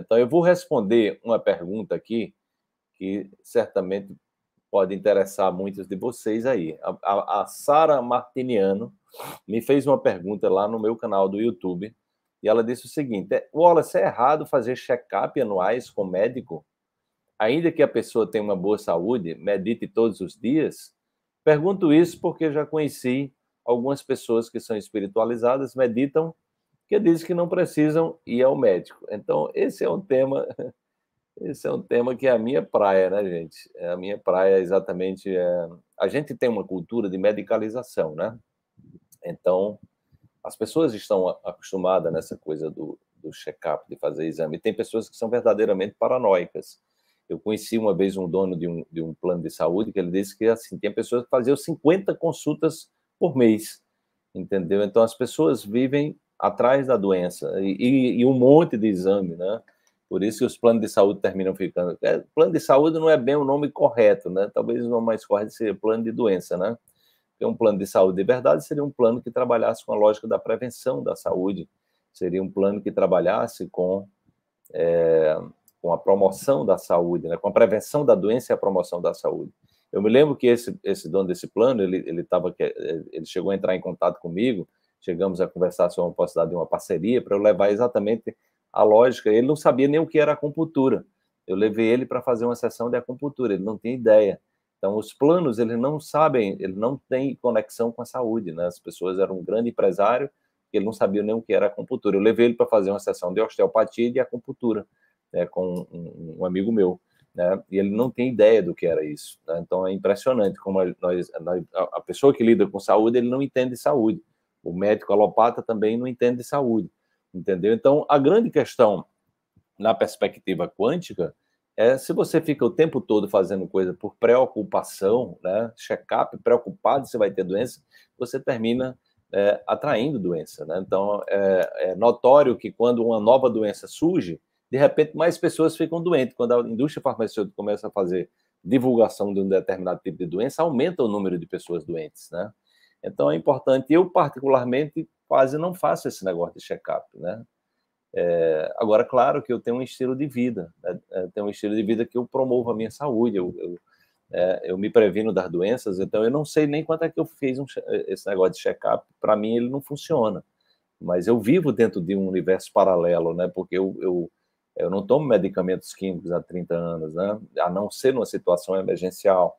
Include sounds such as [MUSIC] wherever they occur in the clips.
Então, eu vou responder uma pergunta aqui que certamente pode interessar muitos de vocês aí. A, a, a Sara Martiniano me fez uma pergunta lá no meu canal do YouTube e ela disse o seguinte: é, Wallace, é errado fazer check-up anuais com médico? Ainda que a pessoa tenha uma boa saúde, medite todos os dias? Pergunto isso porque já conheci algumas pessoas que são espiritualizadas, meditam, que dizem que não precisam ir ao médico. Então, esse é um tema [LAUGHS] esse é um tema que é a minha praia, né, gente? É a minha praia exatamente. É... A gente tem uma cultura de medicalização, né? Então, as pessoas estão acostumadas nessa coisa do, do check-up, de fazer exame. Tem pessoas que são verdadeiramente paranoicas. Eu conheci uma vez um dono de um, de um plano de saúde que ele disse que assim tem pessoas que faziam 50 consultas por mês, entendeu? Então, as pessoas vivem atrás da doença e, e, um monte de exame, né? Por isso que os planos de saúde terminam ficando. É, plano de saúde não é bem o nome correto, né? Talvez o nome mais correto seja plano de doença, né? Porque um plano de saúde de verdade seria um plano que trabalhasse com a lógica da prevenção da saúde, seria um plano que trabalhasse com, é, com a promoção da saúde, né? com a prevenção da doença e a promoção da saúde. Eu me lembro que esse, esse dono desse plano, ele, ele, tava, ele chegou a entrar em contato comigo, chegamos a conversar sobre a possibilidade de uma parceria para eu levar exatamente a lógica. Ele não sabia nem o que era acupuntura. Eu levei ele para fazer uma sessão de acupuntura, ele não tinha ideia. Então, os planos, eles não sabem, ele não tem conexão com a saúde, né? As pessoas eram um grande empresário, ele não sabia nem o que era acupuntura. Eu levei ele para fazer uma sessão de osteopatia e de acupuntura, né, com um, um, amigo meu, né? E ele não tem ideia do que era isso. Né? Então, é impressionante como nós, a pessoa que lida com saúde, ele não entende saúde. O médico alopata também não entende saúde entendeu? Então, a grande questão na perspectiva quântica é se você fica o tempo todo fazendo coisa por preocupação, né, check-up, preocupado se vai ter doença, você termina é, atraindo doença, né? Então, é, é notório que quando uma nova doença surge, de repente mais pessoas ficam doentes. Quando a indústria farmacêutica começa a fazer divulgação de um determinado tipo de doença, aumenta o número de pessoas doentes, né? Então é importante. Eu particularmente quase não faço esse negócio de check-up, né? É, agora, claro que eu tenho um estilo de vida, né? É, tenho um estilo de vida que eu promovo a minha saúde, eu, eu, é, eu me previno das doenças, então eu não sei nem quanto é que eu fiz um, esse negócio de check-up, para mim ele não funciona, mas eu vivo dentro de um universo paralelo, né? Porque eu, eu, eu não tomo medicamentos químicos há 30 anos, né? A não ser numa situação emergencial?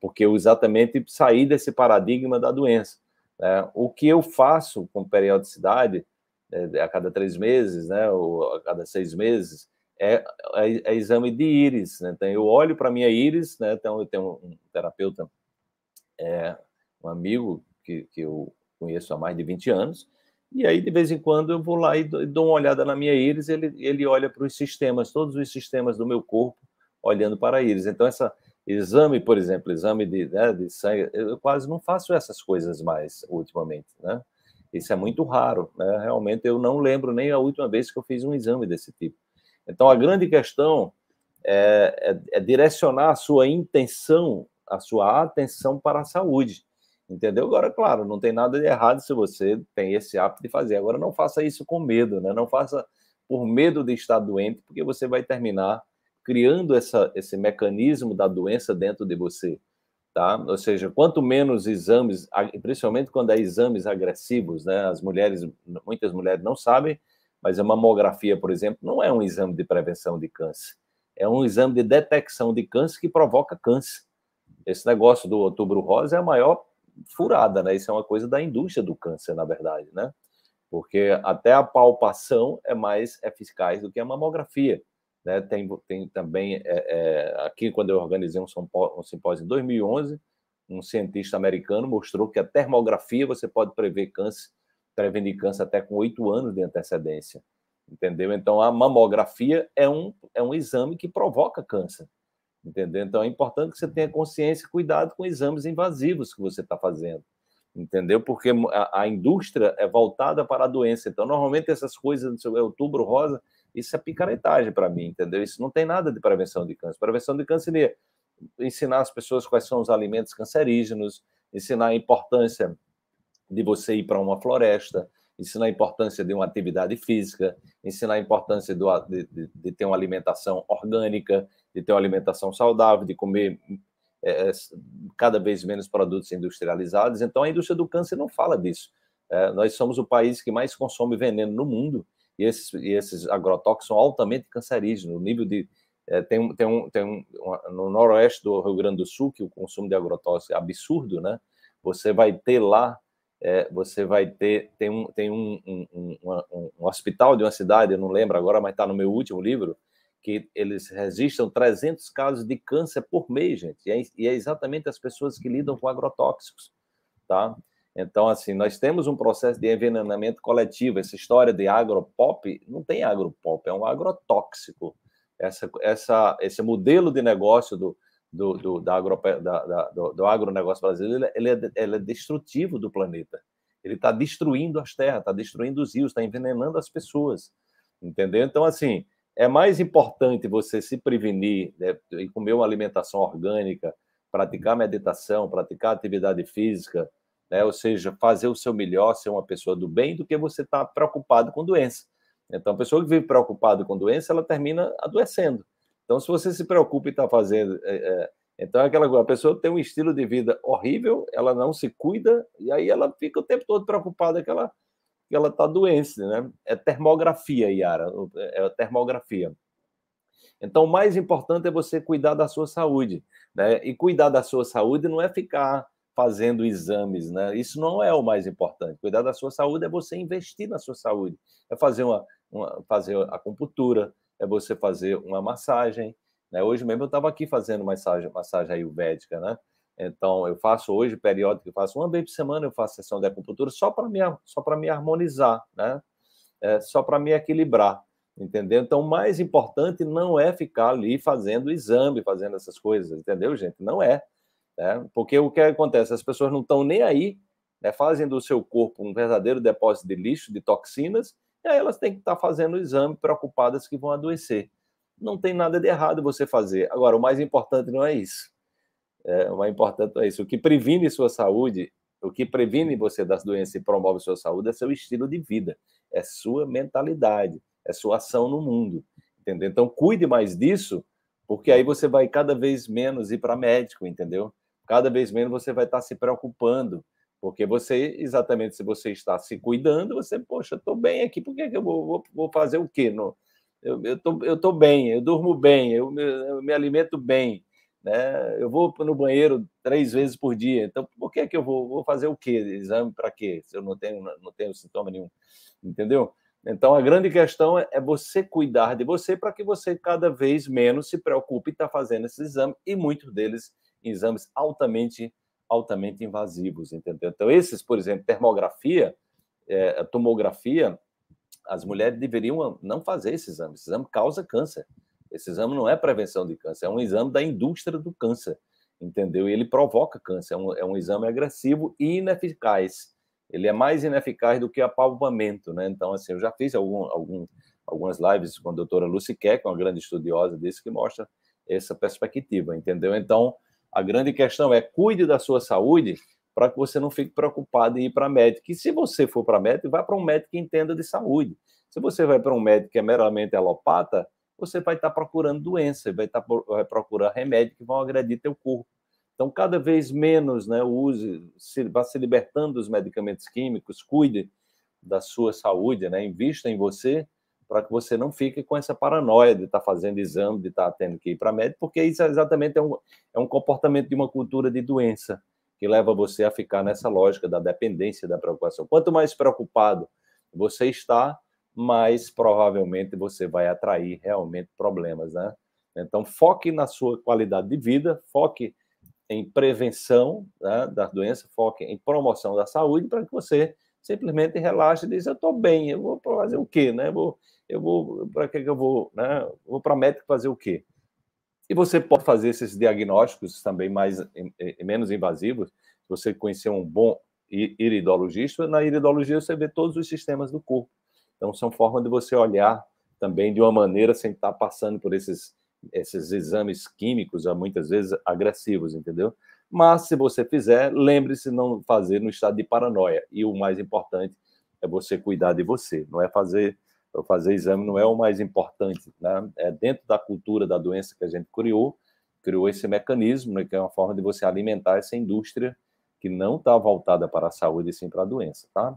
Porque eu exatamente saí desse paradigma da doença. Né? O que eu faço com periodicidade, é, a cada três meses, né, ou a cada seis meses, é, é, é exame de íris. Né? Então, eu olho para a minha íris, né? então, eu tenho um terapeuta, é, um amigo que, que eu conheço há mais de 20 anos, e aí, de vez em quando, eu vou lá e dou uma olhada na minha íris, ele, ele olha para os sistemas, todos os sistemas do meu corpo, olhando para a íris. Então, essa, Exame, por exemplo, exame de, né, de sangue, eu quase não faço essas coisas mais ultimamente, né? Isso é muito raro, né? Realmente eu não lembro nem a última vez que eu fiz um exame desse tipo. Então a grande questão é, é, é direcionar a sua intenção, a sua atenção para a saúde, entendeu? Agora, claro, não tem nada de errado se você tem esse hábito de fazer. Agora, não faça isso com medo, né? Não faça por medo de estar doente, porque você vai terminar criando essa, esse mecanismo da doença dentro de você. Tá? Ou seja, quanto menos exames, principalmente quando há exames agressivos, né? As mulheres, muitas mulheres não sabem, mas a mamografia, por exemplo, não é um exame de prevenção de câncer. É um exame de detecção de câncer que provoca câncer. Esse negócio do outubro rosa é a maior furada, né? Isso é uma coisa da indústria do câncer, na verdade, né? Porque até a palpação é mais eficaz do que a mamografia. Né? Tem, tem também, é, é, aqui quando eu organizei um, um simpósio em 2011, um cientista americano mostrou que a termografia você pode prever câncer, prevenir câncer até com oito anos de antecedência. Entendeu? Então, a mamografia é um, é um exame que provoca câncer. Entendeu? Então, é importante que você tenha consciência e cuidado com exames invasivos que você está fazendo. Entendeu? Porque a, a, indústria é voltada para a doença. Então, normalmente, essas coisas, é outubro rosa, isso é picaretagem para mim, entendeu? Isso não tem nada de prevenção de câncer. Prevenção de câncer seria ensinar as pessoas quais são os alimentos cancerígenos, ensinar a importância de você ir para uma floresta, ensinar a importância de uma atividade física, ensinar a importância do, de, de, de, ter uma alimentação orgânica, de ter uma alimentação saudável, de comer é, é, cada vez menos produtos industrializados. Então, a indústria do câncer não fala disso. É, nós somos o país que mais consome veneno no mundo e esses, e esses agrotóxicos são altamente cancerígenos. O nível de. É, tem, tem, um, tem um, no noroeste do Rio Grande do Sul, que o consumo de agrotóxicos é absurdo, né? Você vai ter lá é, você vai ter tem um tem um, um, um, um, hospital de uma cidade, eu não lembro agora, mas está no meu último livro, que eles registram 300 casos de câncer por mês, gente, e é, e é, exatamente as pessoas que lidam com agrotóxicos, tá? Então, assim, nós temos um processo de envenenamento coletivo. Essa história de agropop não tem agropop, é um agrotóxico. Essa, essa, esse modelo de negócio do, do, do, da agro, da, da, do, do agronegócio brasileiro, ele é, ele é destrutivo do planeta. Ele está destruindo as terras, está destruindo os rios, está envenenando as pessoas, entendeu? Então, assim, é mais importante você se prevenir né, e comer uma alimentação orgânica, praticar meditação, praticar atividade física, né, ou seja, fazer o seu melhor, ser uma pessoa do bem, do que você estar tá preocupado com doença. Então, a pessoa que vive preocupada com doença, ela termina adoecendo. Então, se você se preocupa e está fazendo. É, é, então, é aquela a pessoa tem um estilo de vida horrível, ela não se cuida, e aí ela fica o tempo todo preocupada que ela que ela está doente, né? É termografia, Yara, é termografia. Então, o mais importante é você cuidar da sua saúde, né? E cuidar da sua saúde não é ficar fazendo exames, né? Isso não é o mais importante. Cuidar da sua saúde é você investir na sua saúde, é fazer uma, uma fazer a acupuntura, é você fazer uma massagem. Né? Hoje mesmo eu estava aqui fazendo massagem, massagem ayurvédica, né? Então eu faço hoje periódico, eu faço uma vez por semana eu faço sessão de acupuntura só para me só para me harmonizar, né? É, só para me equilibrar, entendeu? Então o mais importante não é ficar ali fazendo exame, fazendo essas coisas, entendeu, gente? Não é, né? Porque o que acontece? As pessoas não estão nem aí, né? Fazem do seu corpo um verdadeiro depósito de lixo, de toxinas e aí elas têm que estar fazendo o exame preocupadas que vão adoecer. Não tem nada de errado você fazer. Agora, o mais importante não é isso. É, o mais importante não é isso. O que previne sua saúde, o que previne você das doenças e promove sua saúde é seu estilo de vida, é sua mentalidade, é sua ação no mundo. Entendeu? Então, cuide mais disso, porque aí você vai cada vez menos ir para médico, entendeu? Cada vez menos você vai estar se preocupando porque você, exatamente, se você está se cuidando, você, poxa, estou bem aqui, por que, que eu vou, vou, vou fazer o quê? No, eu estou eu tô bem, eu durmo bem, eu me, eu me, alimento bem, né? eu vou no banheiro três vezes por dia, então por que, que eu vou, vou fazer o quê? Exame para quê? Se eu não tenho, não tenho sintoma nenhum, entendeu? Então a grande questão é, é você cuidar de você para que você cada vez menos se preocupe em estar tá fazendo esses exames, e muitos deles exames altamente altamente invasivos, entendeu? Então, esses, por exemplo, termografia, é, tomografia, as mulheres deveriam não fazer esse exame. Esse exame causa câncer. Esse exame não é prevenção de câncer, é um exame da indústria do câncer, entendeu? E ele provoca câncer. É um, é um exame agressivo e ineficaz. Ele é mais ineficaz do que apalpamento, né? Então, assim, eu já fiz algum, algum, algumas lives com a doutora Lucy Keck, uma grande estudiosa disso, que mostra essa perspectiva, entendeu? Então, a grande questão é cuide da sua saúde para que você não fique preocupado em ir para médico. E se você for para médico, vá para um médico que entenda de saúde. Se você vai para um médico que é meramente alopata, você vai estar procurando doença, vai, estar, vai procurar remédio que vão agredir teu corpo. Então, cada vez menos, né, use, se, vá se libertando dos medicamentos químicos, cuide da sua saúde, né, invista em você para que você não fique com essa paranoia de estar tá fazendo exame, de estar tá tendo que ir para médico, porque isso é exatamente é um, é um comportamento de uma cultura de doença que leva você a ficar nessa lógica da dependência, da preocupação. Quanto mais preocupado você está, mais provavelmente você vai atrair realmente problemas, né? Então, foque na sua qualidade de vida, foque em prevenção né, da doença, foque em promoção da saúde, para que você simplesmente relaxe e diz: Eu estou bem, eu vou fazer o quê? Né? Vou eu vou, para que, eu vou, né? vou para a médica fazer o quê? E você pode fazer esses diagnósticos também mais menos invasivos. Se você conhecer um bom iridologista, na iridologia você vê todos os sistemas do corpo. Então são formas de você olhar também de uma maneira sem estar passando por esses esses exames químicos, muitas vezes agressivos, entendeu? Mas se você fizer, lembre-se não fazer no estado de paranoia. E o mais importante é você cuidar de você, não é fazer fazer exame não é o mais importante, né? É dentro da cultura da doença que a gente criou, criou esse mecanismo, né, que é uma forma de você alimentar essa indústria que não está voltada para a saúde, sim para a doença, tá?